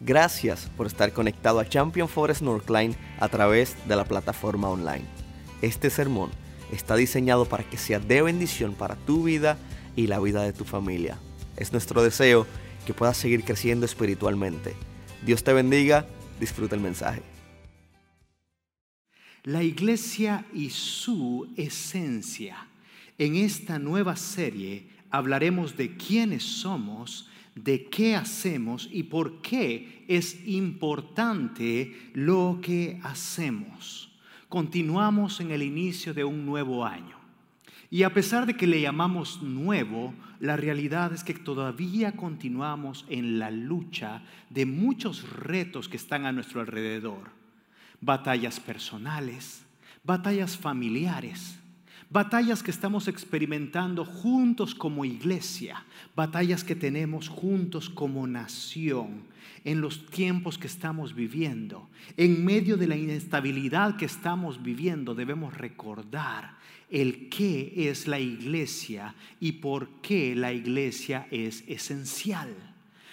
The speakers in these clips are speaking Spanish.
Gracias por estar conectado a Champion Forest Northline a través de la plataforma online. Este sermón está diseñado para que sea de bendición para tu vida y la vida de tu familia. Es nuestro deseo que puedas seguir creciendo espiritualmente. Dios te bendiga, disfruta el mensaje. La iglesia y su esencia. En esta nueva serie hablaremos de quiénes somos de qué hacemos y por qué es importante lo que hacemos. Continuamos en el inicio de un nuevo año. Y a pesar de que le llamamos nuevo, la realidad es que todavía continuamos en la lucha de muchos retos que están a nuestro alrededor. Batallas personales, batallas familiares, Batallas que estamos experimentando juntos como iglesia, batallas que tenemos juntos como nación en los tiempos que estamos viviendo. En medio de la inestabilidad que estamos viviendo debemos recordar el qué es la iglesia y por qué la iglesia es esencial.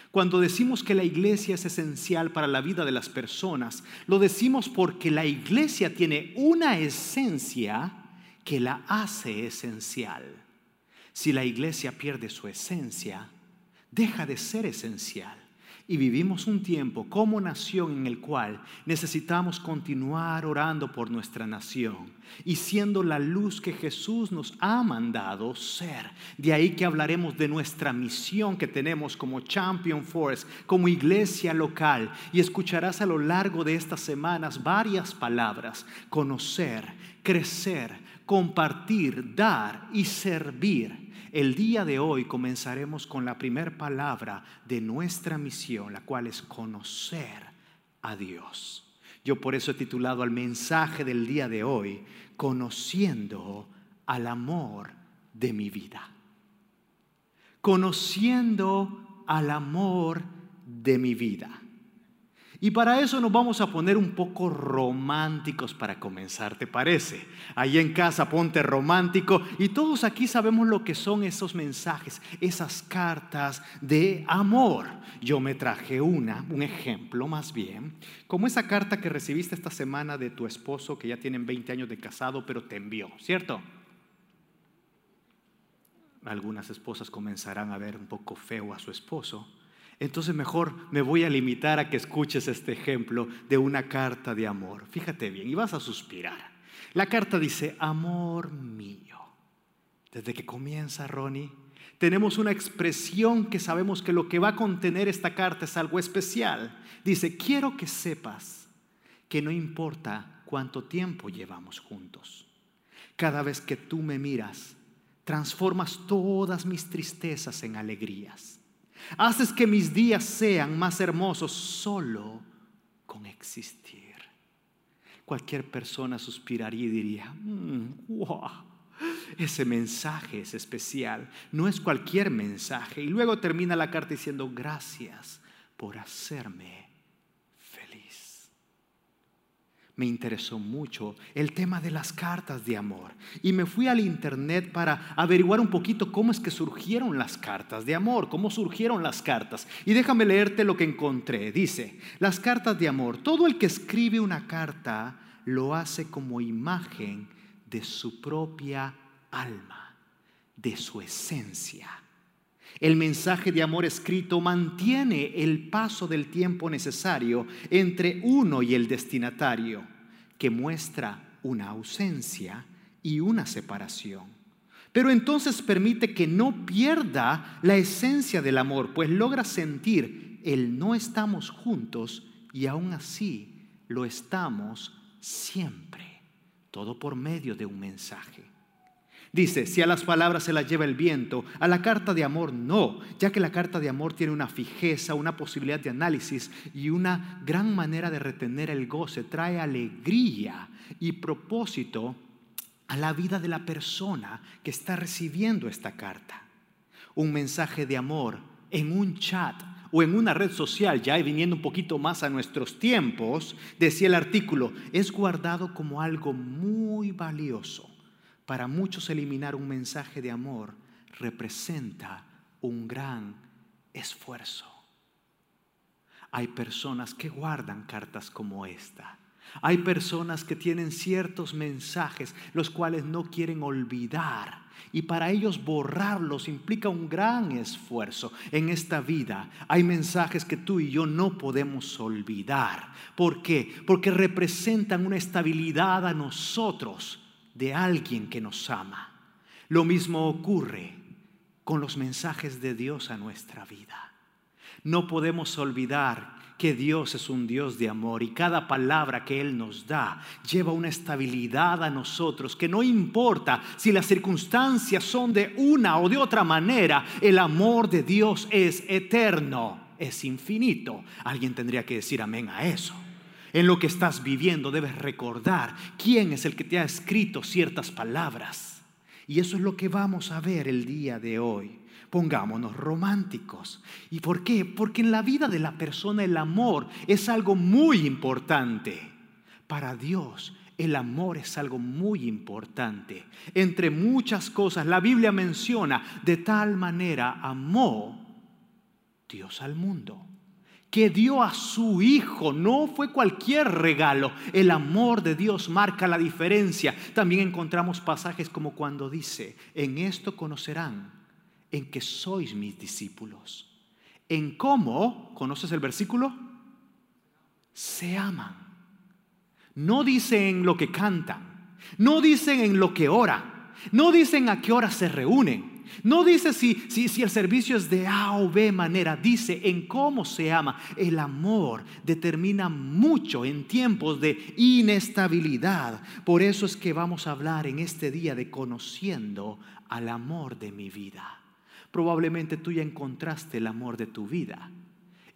Cuando decimos que la iglesia es esencial para la vida de las personas, lo decimos porque la iglesia tiene una esencia que la hace esencial. Si la iglesia pierde su esencia, deja de ser esencial. Y vivimos un tiempo como nación en el cual necesitamos continuar orando por nuestra nación y siendo la luz que Jesús nos ha mandado ser. De ahí que hablaremos de nuestra misión que tenemos como Champion Force, como iglesia local. Y escucharás a lo largo de estas semanas varias palabras. Conocer, crecer, compartir, dar y servir. El día de hoy comenzaremos con la primera palabra de nuestra misión, la cual es conocer a Dios. Yo por eso he titulado al mensaje del día de hoy, conociendo al amor de mi vida. Conociendo al amor de mi vida. Y para eso nos vamos a poner un poco románticos para comenzar, ¿te parece? Ahí en casa ponte romántico y todos aquí sabemos lo que son esos mensajes, esas cartas de amor. Yo me traje una, un ejemplo más bien, como esa carta que recibiste esta semana de tu esposo que ya tienen 20 años de casado, pero te envió, ¿cierto? Algunas esposas comenzarán a ver un poco feo a su esposo entonces mejor me voy a limitar a que escuches este ejemplo de una carta de amor. Fíjate bien, y vas a suspirar. La carta dice, amor mío. Desde que comienza, Ronnie, tenemos una expresión que sabemos que lo que va a contener esta carta es algo especial. Dice, quiero que sepas que no importa cuánto tiempo llevamos juntos. Cada vez que tú me miras, transformas todas mis tristezas en alegrías Haces que mis días sean más hermosos solo con existir. Cualquier persona suspiraría y diría, wow, mm, ese mensaje es especial, no es cualquier mensaje. Y luego termina la carta diciendo, gracias por hacerme me interesó mucho el tema de las cartas de amor. Y me fui al internet para averiguar un poquito cómo es que surgieron las cartas de amor, cómo surgieron las cartas. Y déjame leerte lo que encontré. Dice, las cartas de amor, todo el que escribe una carta lo hace como imagen de su propia alma, de su esencia. El mensaje de amor escrito mantiene el paso del tiempo necesario entre uno y el destinatario, que muestra una ausencia y una separación. Pero entonces permite que no pierda la esencia del amor, pues logra sentir el no estamos juntos y aún así lo estamos siempre, todo por medio de un mensaje. Dice, si a las palabras se las lleva el viento, a la carta de amor no, ya que la carta de amor tiene una fijeza, una posibilidad de análisis y una gran manera de retener el goce, trae alegría y propósito a la vida de la persona que está recibiendo esta carta. Un mensaje de amor en un chat o en una red social, ya viniendo un poquito más a nuestros tiempos, decía el artículo, es guardado como algo muy valioso para muchos eliminar un mensaje de amor representa un gran esfuerzo. hay personas que guardan cartas como esta. Hay personas que tienen ciertos mensajes los cuales no quieren olvidar y para ellos borrarlos implica un gran esfuerzo. En esta vida hay mensajes que tú y yo no podemos olvidar. ¿Por qué? Porque representan una estabilidad a nosotros de alguien que nos ama. Lo mismo ocurre con los mensajes de Dios a nuestra vida. No podemos olvidar que Dios es un Dios de amor y cada palabra que Él nos da lleva una estabilidad a nosotros que no importa si las circunstancias son de una o de otra manera, el amor de Dios es eterno, es infinito. Alguien tendría que decir amén a eso. En lo que estás viviendo debes recordar quién es el que te ha escrito ciertas palabras. Y eso es lo que vamos a ver el día de hoy pongámonos románticos. ¿Y por qué? Porque en la vida de la persona el amor es algo muy importante. Para Dios el amor es algo muy importante. Entre muchas cosas, la Biblia menciona, de tal manera amó Dios al mundo, que dio a su Hijo, no fue cualquier regalo. El amor de Dios marca la diferencia. También encontramos pasajes como cuando dice, en esto conocerán en que sois mis discípulos. En cómo, ¿conoces el versículo? Se aman. No dicen en lo que cantan, no dicen en lo que oran, no dicen a qué hora se reúnen, no dice si, si, si, el servicio es de A o B manera, dice en cómo se ama. El amor determina mucho en tiempos de inestabilidad. Por eso es que vamos a hablar en este día de conociendo al amor de mi vida probablemente tú ya encontraste el amor de tu vida.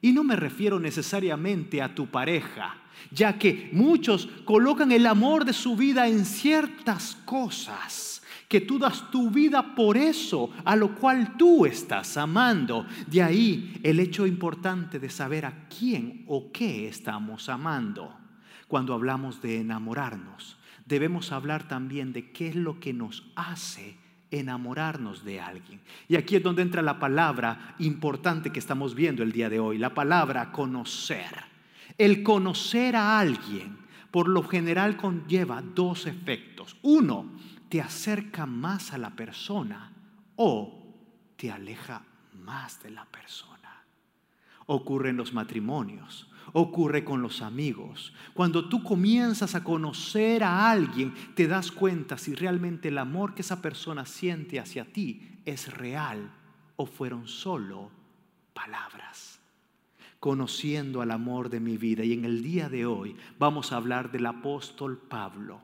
Y no me refiero necesariamente a tu pareja, ya que muchos colocan el amor de su vida en ciertas cosas, que tú das tu vida por eso, a lo cual tú estás amando. De ahí el hecho importante de saber a quién o qué estamos amando. Cuando hablamos de enamorarnos, debemos hablar también de qué es lo que nos hace enamorarnos de alguien. Y aquí es donde entra la palabra importante que estamos viendo el día de hoy, la palabra conocer. El conocer a alguien por lo general conlleva dos efectos. Uno, te acerca más a la persona o te aleja más de la persona. Ocurre en los matrimonios ocurre con los amigos. Cuando tú comienzas a conocer a alguien, te das cuenta si realmente el amor que esa persona siente hacia ti es real o fueron solo palabras. Conociendo al amor de mi vida. Y en el día de hoy vamos a hablar del apóstol Pablo,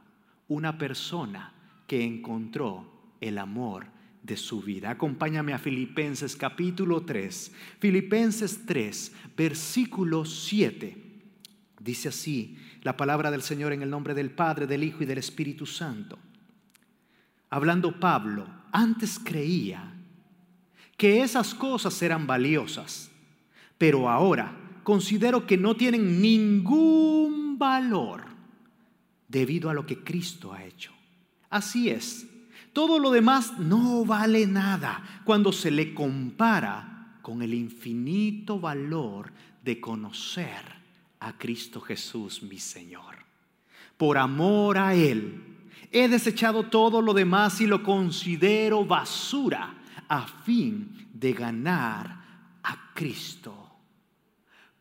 una persona que encontró el amor de su vida. Acompáñame a Filipenses capítulo 3. Filipenses 3, versículo 7. Dice así la palabra del Señor en el nombre del Padre, del Hijo y del Espíritu Santo. Hablando Pablo, antes creía que esas cosas eran valiosas, pero ahora considero que no tienen ningún valor debido a lo que Cristo ha hecho. Así es, todo lo demás no vale nada cuando se le compara con el infinito valor de conocer a Cristo Jesús, mi Señor. Por amor a Él, he desechado todo lo demás y lo considero basura a fin de ganar a Cristo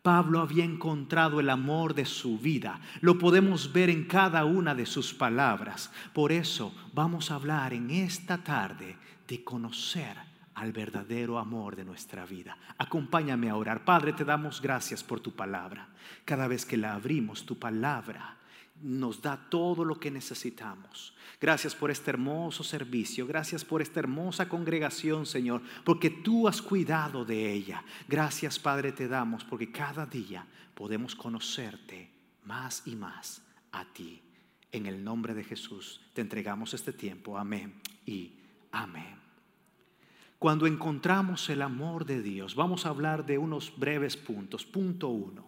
Pablo había encontrado el amor de su vida. Lo podemos ver en cada una de sus palabras. Por eso vamos a hablar en esta tarde de conocer al verdadero amor de nuestra vida. Acompáñame a orar. Padre, te damos gracias por tu palabra. Cada vez que la abrimos, tu palabra nos da todo lo que necesitamos. Gracias por este hermoso servicio, gracias por esta hermosa congregación, Señor, porque tú has cuidado de ella. Gracias, Padre, te damos, porque cada día podemos conocerte más y más a ti. En el nombre de Jesús te entregamos este tiempo. Amén y amén. Cuando encontramos el amor de Dios, vamos a hablar de unos breves puntos. Punto uno,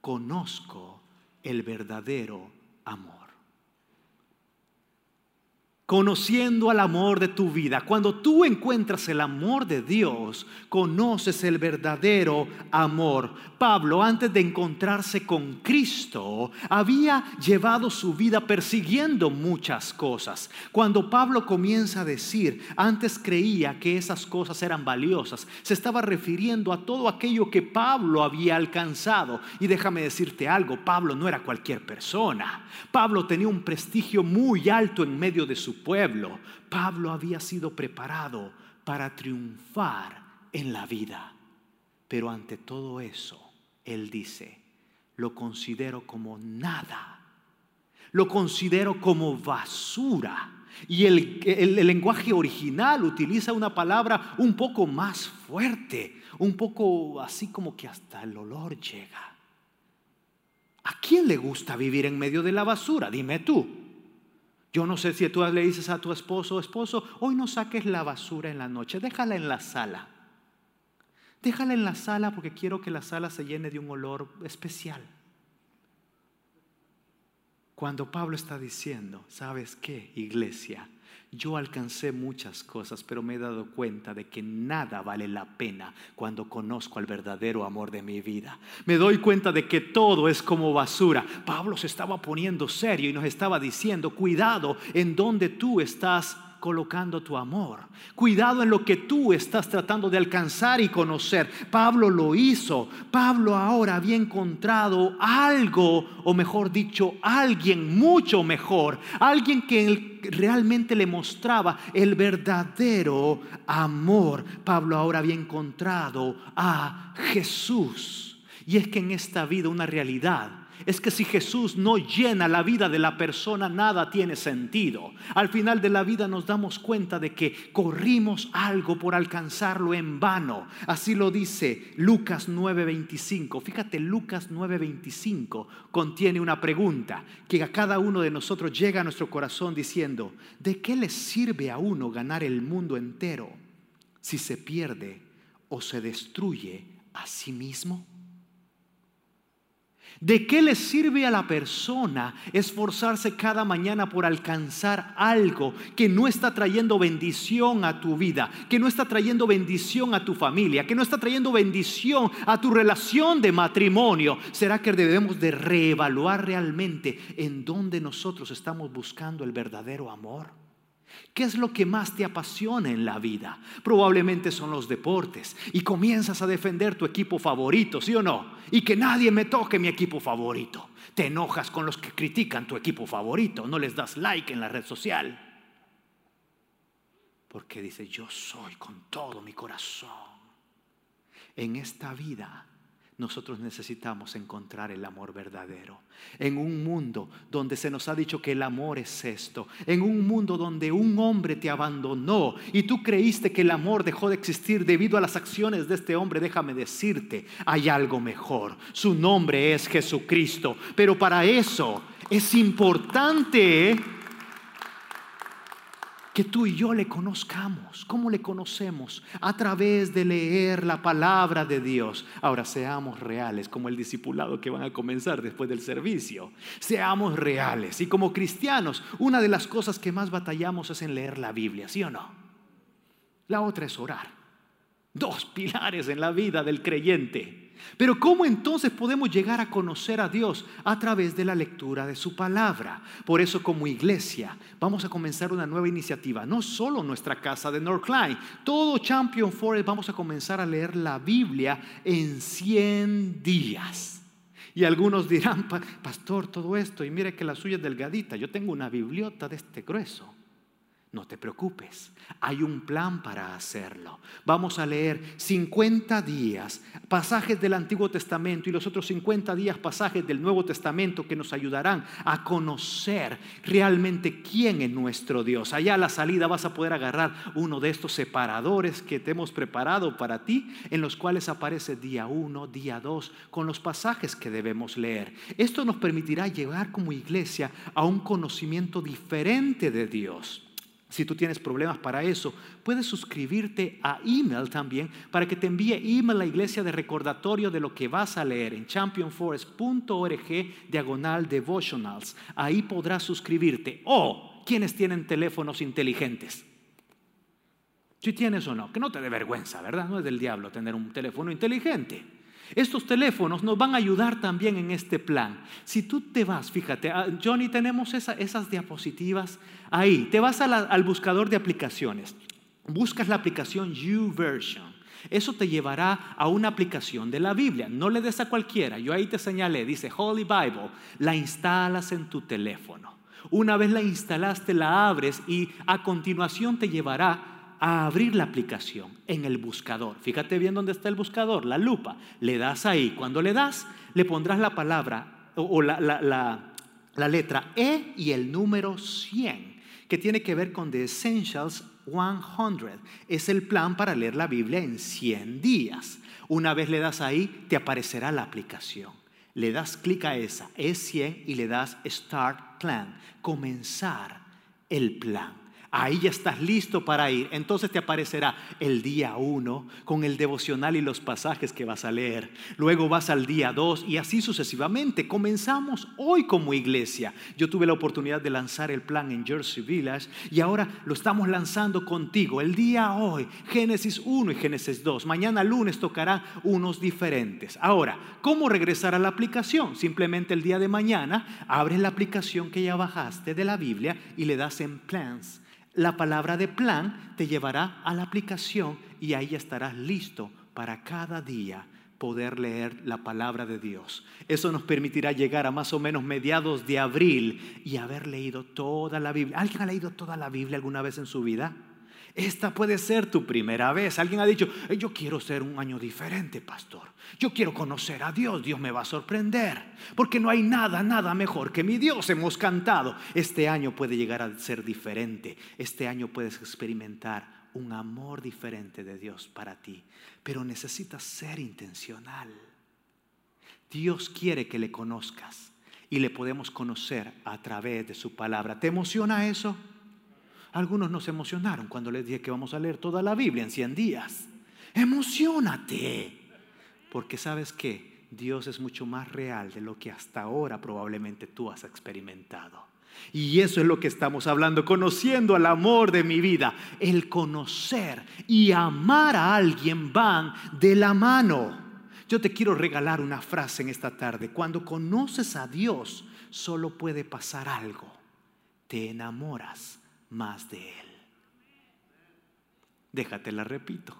conozco el verdadero amor. Conociendo al amor de tu vida. Cuando tú encuentras el amor de Dios, conoces el verdadero amor. Pablo, antes de encontrarse con Cristo, había llevado su vida persiguiendo muchas cosas. Cuando Pablo comienza a decir, antes creía que esas cosas eran valiosas, se estaba refiriendo a todo aquello que Pablo había alcanzado. Y déjame decirte algo, Pablo no era cualquier persona. Pablo tenía un prestigio muy alto en medio de su pueblo, Pablo había sido preparado para triunfar en la vida. Pero ante todo eso, él dice, lo considero como nada, lo considero como basura. Y el, el, lenguaje original utiliza una palabra un poco más fuerte, un poco así como que hasta el olor llega. ¿A quién le gusta vivir en medio de la basura? Dime tú. Yo no sé si tú le dices a tu esposo, esposo, hoy no saques la basura en la noche, déjala en la sala. Déjala en la sala porque quiero que la sala se llene de un olor especial. Cuando Pablo está diciendo, ¿sabes qué, iglesia? Yo alcancé muchas cosas, pero me he dado cuenta de que nada vale la pena cuando conozco al verdadero amor de mi vida. Me doy cuenta de que todo es como basura. Pablo se estaba poniendo serio y nos estaba diciendo, cuidado en donde tú estás colocando tu amor. Cuidado en lo que tú estás tratando de alcanzar y conocer. Pablo lo hizo. Pablo ahora había encontrado algo, o mejor dicho, alguien mucho mejor. Alguien que realmente le mostraba el verdadero amor. Pablo ahora había encontrado a Jesús. Y es que en esta vida una realidad es que si Jesús no llena la vida de la persona, nada tiene sentido. Al final de la vida nos damos cuenta de que corrimos algo por alcanzarlo en vano. Así lo dice Lucas 9:25. Fíjate, Lucas 9:25 contiene una pregunta que a cada uno de nosotros llega a nuestro corazón diciendo, ¿de qué le sirve a uno ganar el mundo entero si se pierde o se destruye a sí mismo? ¿De qué le sirve a la persona esforzarse cada mañana por alcanzar algo que no está trayendo bendición a tu vida, que no está trayendo bendición a tu familia, que no está trayendo bendición a tu relación de matrimonio? ¿Será que debemos de reevaluar realmente en dónde nosotros estamos buscando el verdadero amor? ¿Qué es lo que más te apasiona en la vida? Probablemente son los deportes y comienzas a defender tu equipo favorito, ¿sí o no? Y que nadie me toque mi equipo favorito. Te enojas con los que critican tu equipo favorito, no les das like en la red social. Porque dice, yo soy con todo mi corazón. En esta vida nosotros necesitamos encontrar el amor verdadero. En un mundo donde se nos ha dicho que el amor es esto, en un mundo donde un hombre te abandonó y tú creíste que el amor dejó de existir debido a las acciones de este hombre, déjame decirte, hay algo mejor. Su nombre es Jesucristo. Pero para eso es importante que tú y yo le conozcamos. ¿Cómo le conocemos? A través de leer la palabra de Dios. Ahora seamos reales, como el discipulado que van a comenzar después del servicio. Seamos reales. Y como cristianos, una de las cosas que más batallamos es en leer la Biblia, ¿sí o no? La otra es orar. Dos pilares en la vida del creyente. Pero ¿cómo entonces podemos llegar a conocer a Dios? A través de la lectura de su palabra. Por eso como iglesia vamos a comenzar una nueva iniciativa. No solo nuestra casa de Northline, todo Champion Forest vamos a comenzar a leer la Biblia en 100 días. Y algunos dirán, pastor, todo esto, y mire que la suya es delgadita, yo tengo una bibliota de este grueso. No te preocupes, hay un plan para hacerlo. Vamos a leer 50 días, pasajes del Antiguo Testamento y los otros 50 días, pasajes del Nuevo Testamento que nos ayudarán a conocer realmente quién es nuestro Dios. Allá a la salida vas a poder agarrar uno de estos separadores que te hemos preparado para ti, en los cuales aparece día 1, día 2, con los pasajes que debemos leer. Esto nos permitirá llegar como iglesia a un conocimiento diferente de Dios. Si tú tienes problemas para eso, puedes suscribirte a email también para que te envíe email a la iglesia de recordatorio de lo que vas a leer en championforest.org diagonal devotionals. Ahí podrás suscribirte. O ¿quiénes tienen teléfonos inteligentes? Si tienes o no, que no te dé vergüenza, ¿verdad? No es del diablo tener un teléfono inteligente. Estos teléfonos nos van a ayudar también en este plan. Si tú te vas, fíjate, ah, Johnny, tenemos esas diapositivas ahí. Te vas al buscador de aplicaciones. Buscas la aplicación YouVersion. Eso te llevará a una aplicación de la Biblia. No le des a cualquiera. Yo ahí te señalé, dice Holy Bible. La instalas en tu teléfono. Una vez la instalaste, la abres y a continuación te llevará a abrir la aplicación en el buscador. Fíjate bien dónde está el buscador, la lupa. Le das ahí. Cuando le das, le pondrás la palabra o, la, letra E y el número 100, que tiene que ver con The Essentials 100. Es el plan para leer la Biblia en 100 días. Una vez le das ahí, te aparecerá la aplicación. Le das clic a esa, es 100 y le das Start Plan, comenzar el plan. Ahí ya estás listo para ir. Entonces te aparecerá el día 1 con el devocional y los pasajes que vas a leer. Luego vas al día 2 y así sucesivamente. Comenzamos hoy como iglesia. Yo tuve la oportunidad de lanzar el plan en Jersey Village y ahora lo estamos lanzando contigo. El día hoy, Génesis 1 y Génesis 2. Mañana lunes tocará unos diferentes. Ahora, ¿cómo regresar a la aplicación? Simplemente el día de mañana abres la aplicación que ya bajaste de la Biblia y le das en plans la palabra de plan te llevará a la aplicación y ahí estarás listo para cada día poder leer la palabra de Dios. Eso nos permitirá llegar a más o menos mediados de abril y haber leído toda la Biblia. ¿Alguien ha leído toda la Biblia alguna vez en su vida? Esta puede ser tu primera vez. Alguien ha dicho, yo quiero ser un año diferente, pastor. Yo quiero conocer a Dios. Dios me va a sorprender. Porque no hay nada, nada mejor que mi Dios. Hemos cantado. Este año puede llegar a ser diferente. Este año puedes experimentar un amor diferente de Dios para ti. Pero necesitas ser intencional. Dios quiere que le conozcas. Y le podemos conocer a través de su palabra. ¿Te emociona eso? Algunos nos emocionaron cuando les dije que vamos a leer toda la Biblia en 100 días. Emocionate. Porque sabes que Dios es mucho más real de lo que hasta ahora probablemente tú has experimentado. Y eso es lo que estamos hablando, conociendo al amor de mi vida. El conocer y amar a alguien van de la mano. Yo te quiero regalar una frase en esta tarde. Cuando conoces a Dios, solo puede pasar algo. Te enamoras más de Él. Déjate la repito.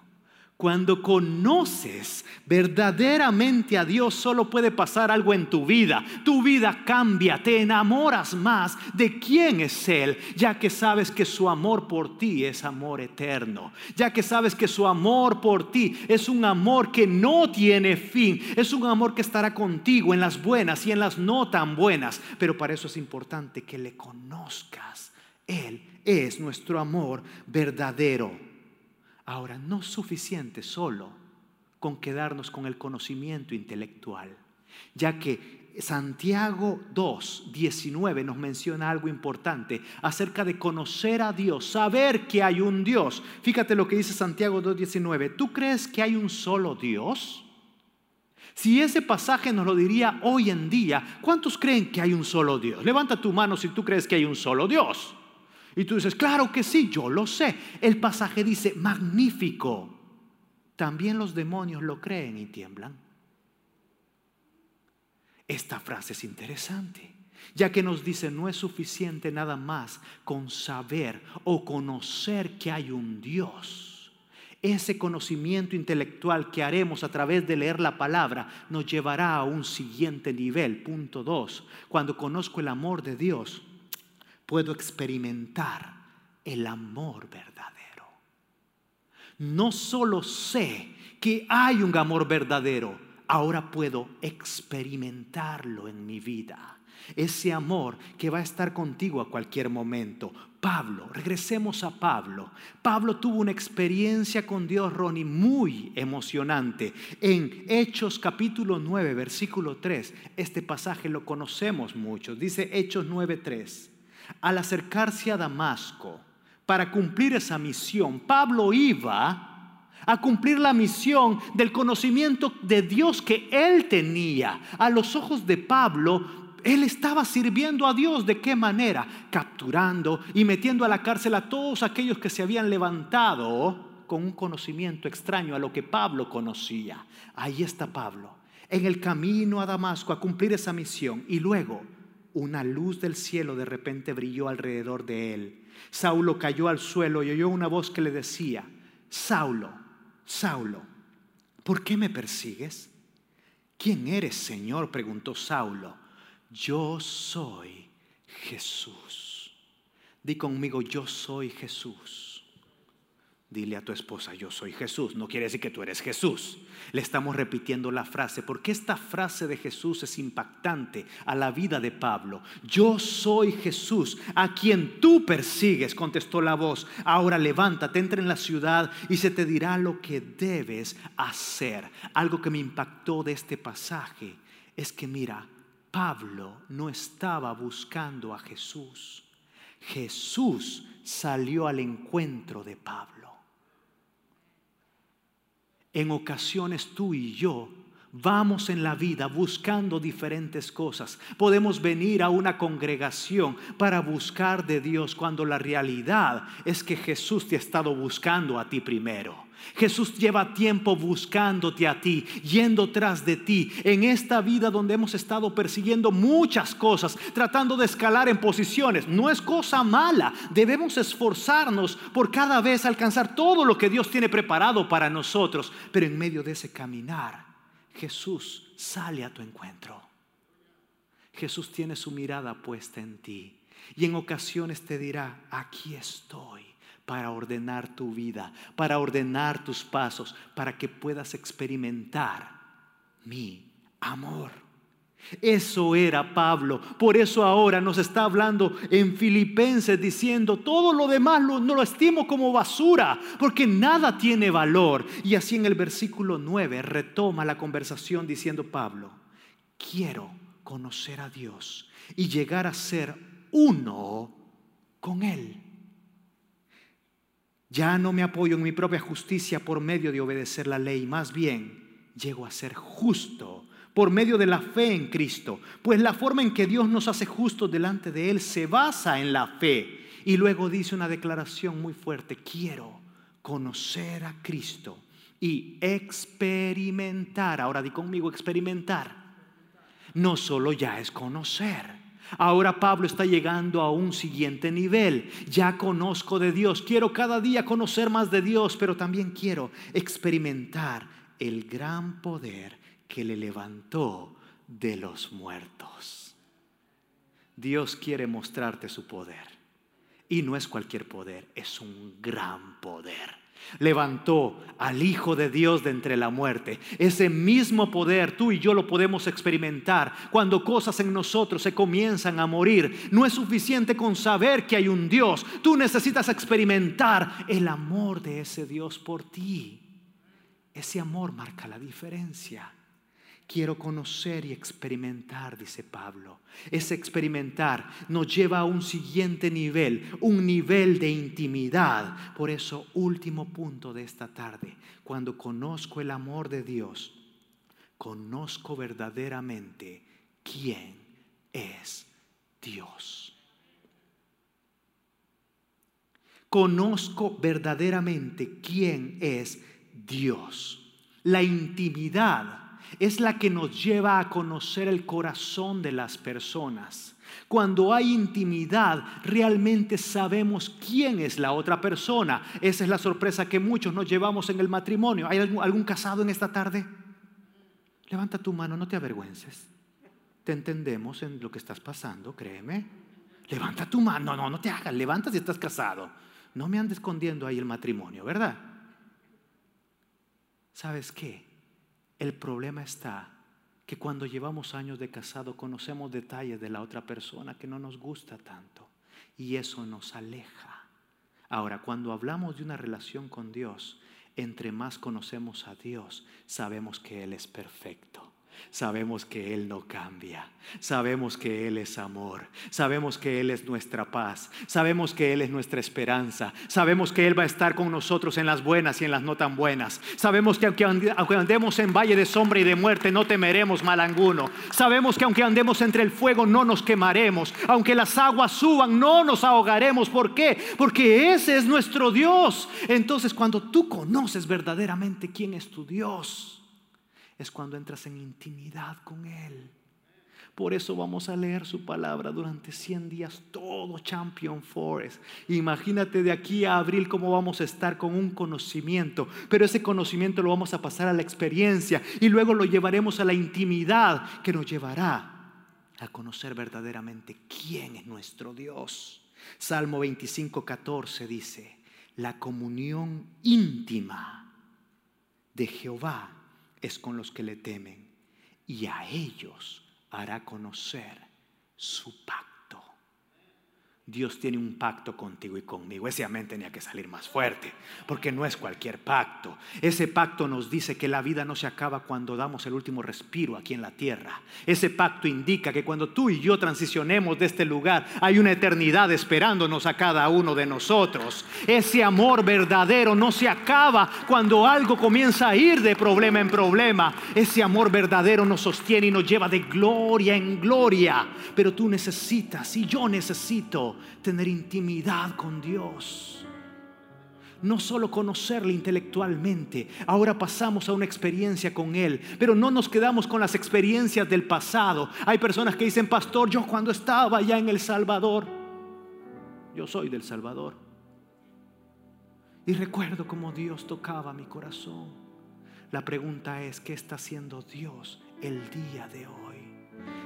Cuando conoces verdaderamente a Dios, solo puede pasar algo en tu vida. Tu vida cambia, te enamoras más de quién es Él, ya que sabes que su amor por ti es amor eterno, ya que sabes que su amor por ti es un amor que no tiene fin, es un amor que estará contigo en las buenas y en las no tan buenas. Pero para eso es importante que le conozcas. Él es nuestro amor verdadero. Ahora, no es suficiente solo con quedarnos con el conocimiento intelectual, ya que Santiago 2, 19 nos menciona algo importante acerca de conocer a Dios, saber que hay un Dios. Fíjate lo que dice Santiago 2, 19. ¿Tú crees que hay un solo Dios? Si ese pasaje nos lo diría hoy en día, ¿cuántos creen que hay un solo Dios? Levanta tu mano si tú crees que hay un solo Dios. Y tú dices, claro que sí, yo lo sé. El pasaje dice, magnífico. También los demonios lo creen y tiemblan. Esta frase es interesante, ya que nos dice, no es suficiente nada más con saber o conocer que hay un Dios. Ese conocimiento intelectual que haremos a través de leer la palabra nos llevará a un siguiente nivel, punto dos. Cuando conozco el amor de Dios, puedo experimentar el amor verdadero. No solo sé que hay un amor verdadero, ahora puedo experimentarlo en mi vida. Ese amor que va a estar contigo a cualquier momento. Pablo, regresemos a Pablo. Pablo tuvo una experiencia con Dios, Ronnie, muy emocionante. En Hechos capítulo 9, versículo 3, este pasaje lo conocemos mucho. Dice Hechos 9, 3 al acercarse a Damasco para cumplir esa misión, Pablo iba a cumplir la misión del conocimiento de Dios que él tenía. A los ojos de Pablo, Él estaba sirviendo a Dios. ¿De qué manera? Capturando y metiendo a la cárcel a todos aquellos que se habían levantado con un conocimiento extraño a lo que Pablo conocía. Ahí está Pablo, en el camino a Damasco a cumplir esa misión. Y luego una luz del cielo de repente brilló alrededor de él. Saulo cayó al suelo y oyó una voz que le decía, Saulo, Saulo, ¿por qué me persigues? ¿Quién eres, Señor? preguntó Saulo. Yo soy Jesús. Di conmigo, yo soy Jesús. Dile a tu esposa, yo soy Jesús. No quiere decir que tú eres Jesús. Le estamos repitiendo la frase, porque esta frase de Jesús es impactante a la vida de Pablo. Yo soy Jesús, a quien tú persigues, contestó la voz. Ahora levántate, entra en la ciudad y se te dirá lo que debes hacer. Algo que me impactó de este pasaje es que mira, Pablo no estaba buscando a Jesús. Jesús salió al encuentro de Pablo. En ocasiones tú y yo vamos en la vida buscando diferentes cosas. Podemos venir a una congregación para buscar de Dios cuando la realidad es que Jesús te ha estado buscando a ti primero. Jesús lleva tiempo buscándote a ti, yendo tras de ti, en esta vida donde hemos estado persiguiendo muchas cosas, tratando de escalar en posiciones. No es cosa mala, debemos esforzarnos por cada vez alcanzar todo lo que Dios tiene preparado para nosotros, pero en medio de ese caminar, Jesús sale a tu encuentro. Jesús tiene su mirada puesta en ti y en ocasiones te dirá, aquí estoy para ordenar tu vida, para ordenar tus pasos, para que puedas experimentar mi amor. Eso era Pablo. Por eso ahora nos está hablando en Filipenses diciendo, todo lo demás no lo estimo como basura, porque nada tiene valor. Y así en el versículo 9 retoma la conversación diciendo Pablo, quiero conocer a Dios y llegar a ser uno con Él. Ya no me apoyo en mi propia justicia por medio de obedecer la ley, más bien llego a ser justo por medio de la fe en Cristo, pues la forma en que Dios nos hace justos delante de Él se basa en la fe. Y luego dice una declaración muy fuerte, quiero conocer a Cristo y experimentar, ahora di conmigo experimentar, no solo ya es conocer Ahora Pablo está llegando a un siguiente nivel. Ya conozco de Dios, quiero cada día conocer más de Dios, pero también quiero experimentar el gran poder que le levantó de los muertos. Dios quiere mostrarte su poder. Y no es cualquier poder, es un gran poder levantó al Hijo de Dios de entre la muerte. Ese mismo poder tú y yo lo podemos experimentar cuando cosas en nosotros se comienzan a morir. No es suficiente con saber que hay un Dios. Tú necesitas experimentar el amor de ese Dios por ti. Ese amor marca la diferencia. Quiero conocer y experimentar, dice Pablo. Ese experimentar nos lleva a un siguiente nivel, un nivel de intimidad. Por eso, último punto de esta tarde, cuando conozco el amor de Dios, conozco verdaderamente quién es Dios. Conozco verdaderamente quién es Dios. La intimidad es la que nos lleva a conocer el corazón de las personas. Cuando hay intimidad, realmente sabemos quién es la otra persona. Esa es la sorpresa que muchos nos llevamos en el matrimonio. ¿Hay algún, casado en esta tarde? Levanta tu mano, no te avergüences. Te entendemos en lo que estás pasando, créeme. Levanta tu mano, no, no, no te hagas, levanta si estás casado. No me andes escondiendo ahí el matrimonio, ¿verdad? ¿Sabes qué? El problema está que cuando llevamos años de casado conocemos detalles de la otra persona que no nos gusta tanto y eso nos aleja. Ahora, cuando hablamos de una relación con Dios, entre más conocemos a Dios, sabemos que Él es perfecto. Sabemos que Él no cambia. Sabemos que Él es amor. Sabemos que Él es nuestra paz. Sabemos que Él es nuestra esperanza. Sabemos que Él va a estar con nosotros en las buenas y en las no tan buenas. Sabemos que aunque andemos en valle de sombra y de muerte, no temeremos mal alguno. Sabemos que aunque andemos entre el fuego, no nos quemaremos. Aunque las aguas suban, no nos ahogaremos. ¿Por qué? Porque ese es nuestro Dios. Entonces, cuando tú conoces verdaderamente quién es tu Dios, es cuando entras en intimidad con Él. Por eso vamos a leer su palabra durante 100 días, todo Champion Forest. Imagínate de aquí a abril cómo vamos a estar con un conocimiento, pero ese conocimiento lo vamos a pasar a la experiencia y luego lo llevaremos a la intimidad que nos llevará a conocer verdaderamente quién es nuestro Dios. Salmo 25, 14 dice, la comunión íntima de Jehová es con los que le temen y a ellos hará conocer su pacto. Dios tiene un pacto contigo y conmigo. Ese amén tenía que salir más fuerte, porque no es cualquier pacto. Ese pacto nos dice que la vida no se acaba cuando damos el último respiro aquí en la tierra. Ese pacto indica que cuando tú y yo transicionemos de este lugar, hay una eternidad esperándonos a cada uno de nosotros. Ese amor verdadero no se acaba cuando algo comienza a ir de problema en problema. Ese amor verdadero nos sostiene y nos lleva de gloria en gloria. Pero tú necesitas y yo necesito tener intimidad con Dios. No solo conocerle intelectualmente, ahora pasamos a una experiencia con Él, pero no nos quedamos con las experiencias del pasado. Hay personas que dicen, pastor, yo cuando estaba ya en El Salvador, yo soy del Salvador. Y recuerdo cómo Dios tocaba mi corazón. La pregunta es, ¿qué está haciendo Dios el día de hoy?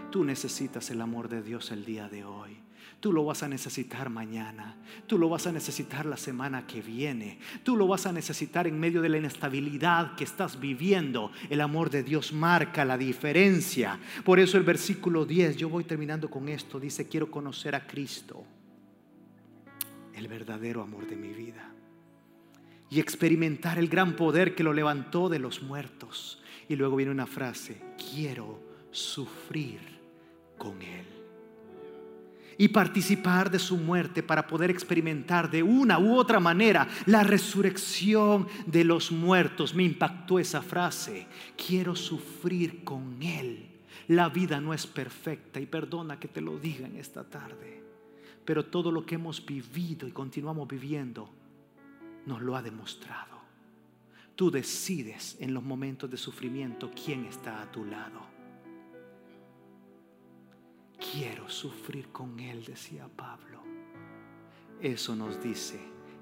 Tú necesitas el amor de Dios el día de hoy. Tú lo vas a necesitar mañana. Tú lo vas a necesitar la semana que viene. Tú lo vas a necesitar en medio de la inestabilidad que estás viviendo. El amor de Dios marca la diferencia. Por eso el versículo 10, yo voy terminando con esto, dice, quiero conocer a Cristo, el verdadero amor de mi vida. Y experimentar el gran poder que lo levantó de los muertos. Y luego viene una frase, quiero sufrir con Él y participar de su muerte para poder experimentar de una u otra manera la resurrección de los muertos. Me impactó esa frase. Quiero sufrir con Él. La vida no es perfecta y perdona que te lo diga en esta tarde. Pero todo lo que hemos vivido y continuamos viviendo nos lo ha demostrado. Tú decides en los momentos de sufrimiento quién está a tu lado quiero sufrir con Él, decía Pablo. Eso nos dice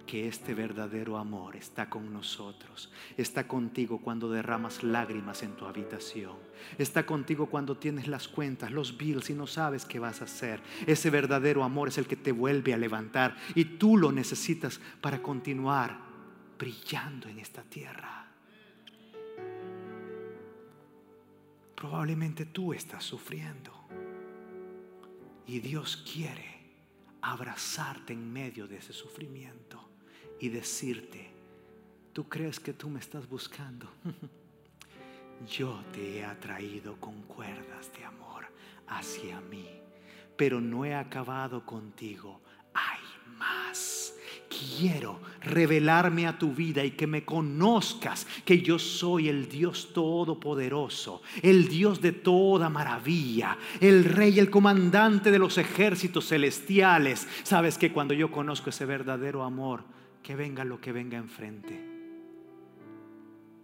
que este verdadero amor está con nosotros. Está contigo cuando derramas lágrimas en tu habitación. Está contigo cuando tienes las cuentas, los bills y no sabes qué vas a hacer. Ese verdadero amor es el que te vuelve a levantar y tú lo necesitas para continuar brillando en esta tierra. Probablemente tú estás sufriendo. Y Dios quiere abrazarte en medio de ese sufrimiento y decirte, tú crees que tú me estás buscando. Yo te he atraído con cuerdas de amor hacia mí, pero no he acabado contigo. Hay más quiero revelarme a tu vida y que me conozcas que yo soy el Dios todopoderoso, el Dios de toda maravilla, el rey, el comandante de los ejércitos celestiales. Sabes que cuando yo conozco ese verdadero amor, que venga lo que venga enfrente.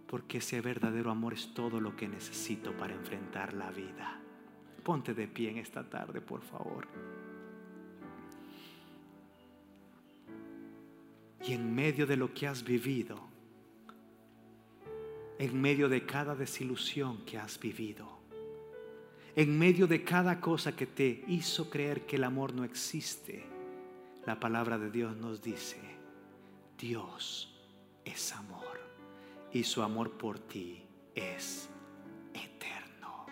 Porque ese verdadero amor es todo lo que necesito para enfrentar la vida. Ponte de pie en esta tarde, por favor. Y en medio de lo que has vivido, en medio de cada desilusión que has vivido, en medio de cada cosa que te hizo creer que el amor no existe, la palabra de Dios nos dice, Dios es amor y su amor por ti es eterno.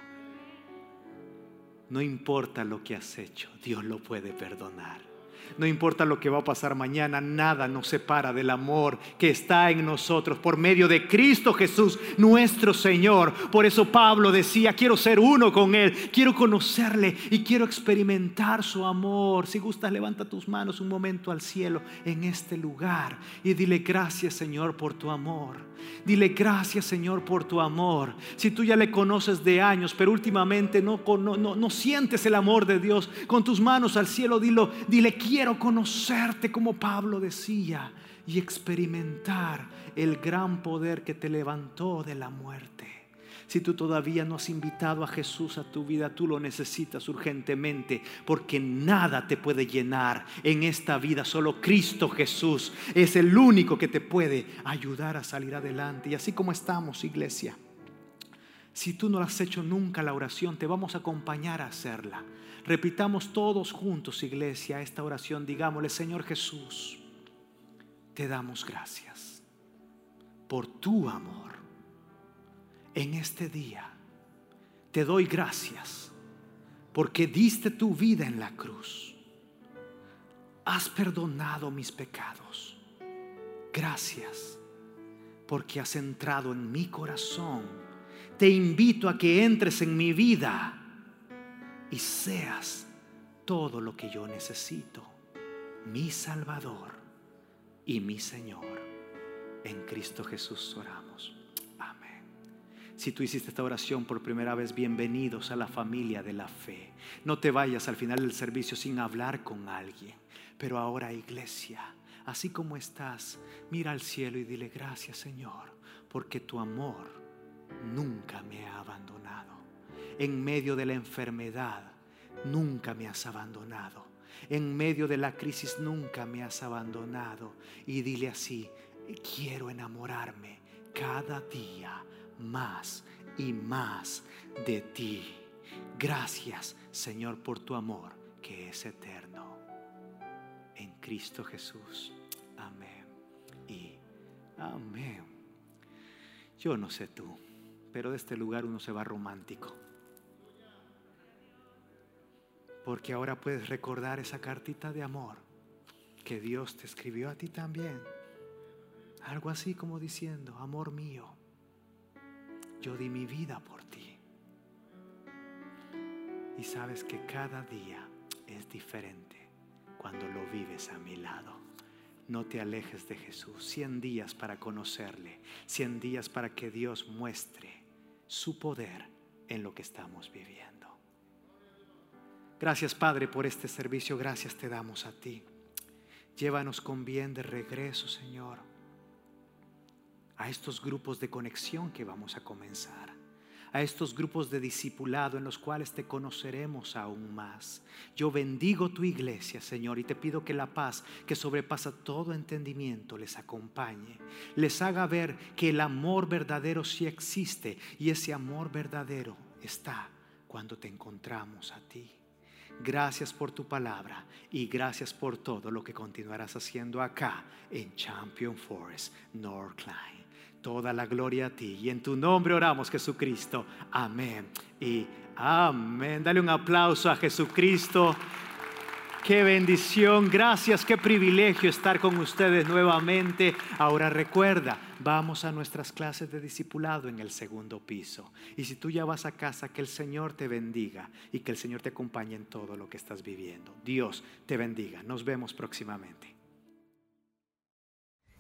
No importa lo que has hecho, Dios lo puede perdonar. No importa lo que va a pasar mañana, nada nos separa del amor que está en nosotros por medio de Cristo Jesús, nuestro Señor. Por eso Pablo decía, quiero ser uno con Él, quiero conocerle y quiero experimentar su amor. Si gustas, levanta tus manos un momento al cielo en este lugar y dile gracias Señor por tu amor. Dile gracias Señor por tu amor. Si tú ya le conoces de años, pero últimamente no, no, no, sientes el amor de Dios, con tus manos al cielo, dilo, dile quiero conocerte como Pablo decía y experimentar el gran poder que te levantó de la muerte. Si tú todavía no has invitado a Jesús a tu vida, tú lo necesitas urgentemente, porque nada te puede llenar en esta vida. Solo Cristo Jesús es el único que te puede ayudar a salir adelante. Y así como estamos, iglesia, si tú no has hecho nunca la oración, te vamos a acompañar a hacerla. Repitamos todos juntos, iglesia, esta oración. Digámosle, Señor Jesús, te damos gracias por tu amor en este día te doy gracias porque diste tu vida en la cruz. Has perdonado mis pecados. Gracias porque has entrado en mi corazón. Te invito a que entres en mi vida y seas todo lo que yo necesito. Mi Salvador y mi Señor. En Cristo Jesús oramos. Si tú hiciste esta oración por primera vez, bienvenidos a la familia de la fe. No te vayas al final del servicio sin hablar con alguien. Pero ahora, iglesia, así como estás, mira al cielo y dile gracias Señor, porque tu amor nunca me ha abandonado. En medio de la enfermedad, nunca me has abandonado. En medio de la crisis, nunca me has abandonado. Y dile así, quiero enamorarme cada día más y más de ti. Gracias, Señor, por tu amor que es eterno. En Cristo Jesús. Amén. Y amén. Yo no sé tú, pero de este lugar uno se va romántico. Porque ahora puedes recordar esa cartita de amor que Dios te escribió a ti también. Algo así como diciendo, amor mío, yo di mi vida por ti. Y sabes que cada día es diferente cuando lo vives a mi lado. No te alejes de Jesús. Cien días para conocerle. Cien días para que Dios muestre su poder en lo que estamos viviendo. Gracias Padre por este servicio. Gracias te damos a ti. Llévanos con bien de regreso, Señor a estos grupos de conexión que vamos a comenzar, a estos grupos de discipulado en los cuales te conoceremos aún más. Yo bendigo tu iglesia, Señor, y te pido que la paz que sobrepasa todo entendimiento les acompañe, les haga ver que el amor verdadero sí existe y ese amor verdadero está cuando te encontramos a ti. Gracias por tu palabra y gracias por todo lo que continuarás haciendo acá en Champion Forest, Northline. Toda la gloria a ti. Y en tu nombre oramos, Jesucristo. Amén. Y amén. Dale un aplauso a Jesucristo. Qué bendición, gracias, qué privilegio estar con ustedes nuevamente. Ahora recuerda, vamos a nuestras clases de discipulado en el segundo piso. Y si tú ya vas a casa, que el Señor te bendiga y que el Señor te acompañe en todo lo que estás viviendo. Dios te bendiga. Nos vemos próximamente.